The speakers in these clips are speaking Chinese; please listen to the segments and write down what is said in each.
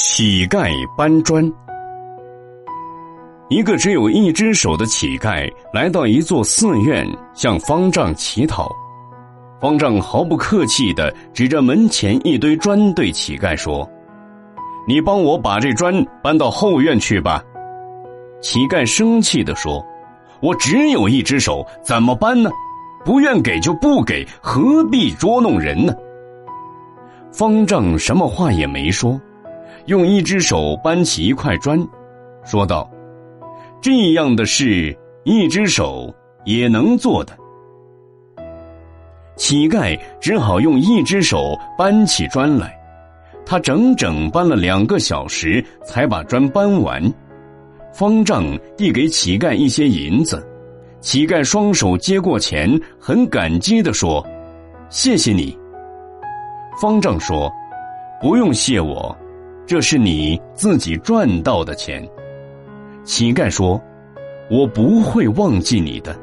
乞丐搬砖。一个只有一只手的乞丐来到一座寺院，向方丈乞讨。方丈毫不客气的指着门前一堆砖，对乞丐说：“你帮我把这砖搬到后院去吧。”乞丐生气的说：“我只有一只手，怎么搬呢？不愿给就不给，何必捉弄人呢？”方丈什么话也没说。用一只手搬起一块砖，说道：“这样的事，一只手也能做的。”乞丐只好用一只手搬起砖来，他整整搬了两个小时才把砖搬完。方丈递给乞丐一些银子，乞丐双手接过钱，很感激的说：“谢谢你。”方丈说：“不用谢我。”这是你自己赚到的钱，乞丐说：“我不会忘记你的。”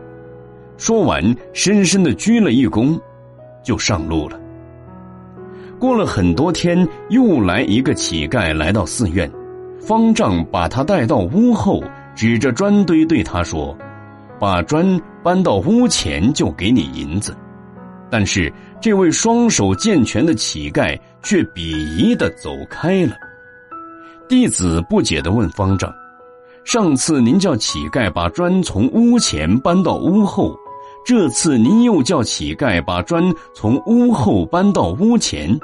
说完，深深的鞠了一躬，就上路了。过了很多天，又来一个乞丐来到寺院，方丈把他带到屋后，指着砖堆对他说：“把砖搬到屋前，就给你银子。”但是这位双手健全的乞丐却鄙夷的走开了。弟子不解的问方丈：“上次您叫乞丐把砖从屋前搬到屋后，这次您又叫乞丐把砖从屋后搬到屋前，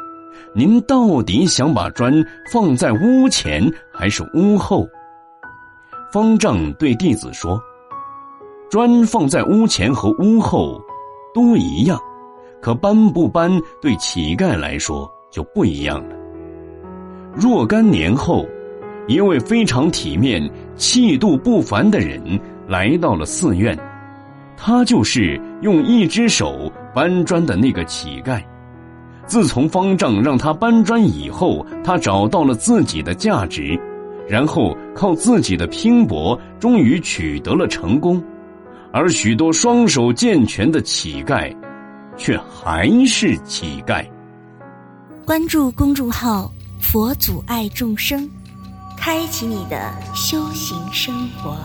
您到底想把砖放在屋前还是屋后？”方丈对弟子说：“砖放在屋前和屋后都一样，可搬不搬对乞丐来说就不一样了。”若干年后，一位非常体面、气度不凡的人来到了寺院，他就是用一只手搬砖的那个乞丐。自从方丈让他搬砖以后，他找到了自己的价值，然后靠自己的拼搏，终于取得了成功。而许多双手健全的乞丐，却还是乞丐。关注公众号。佛祖爱众生，开启你的修行生活。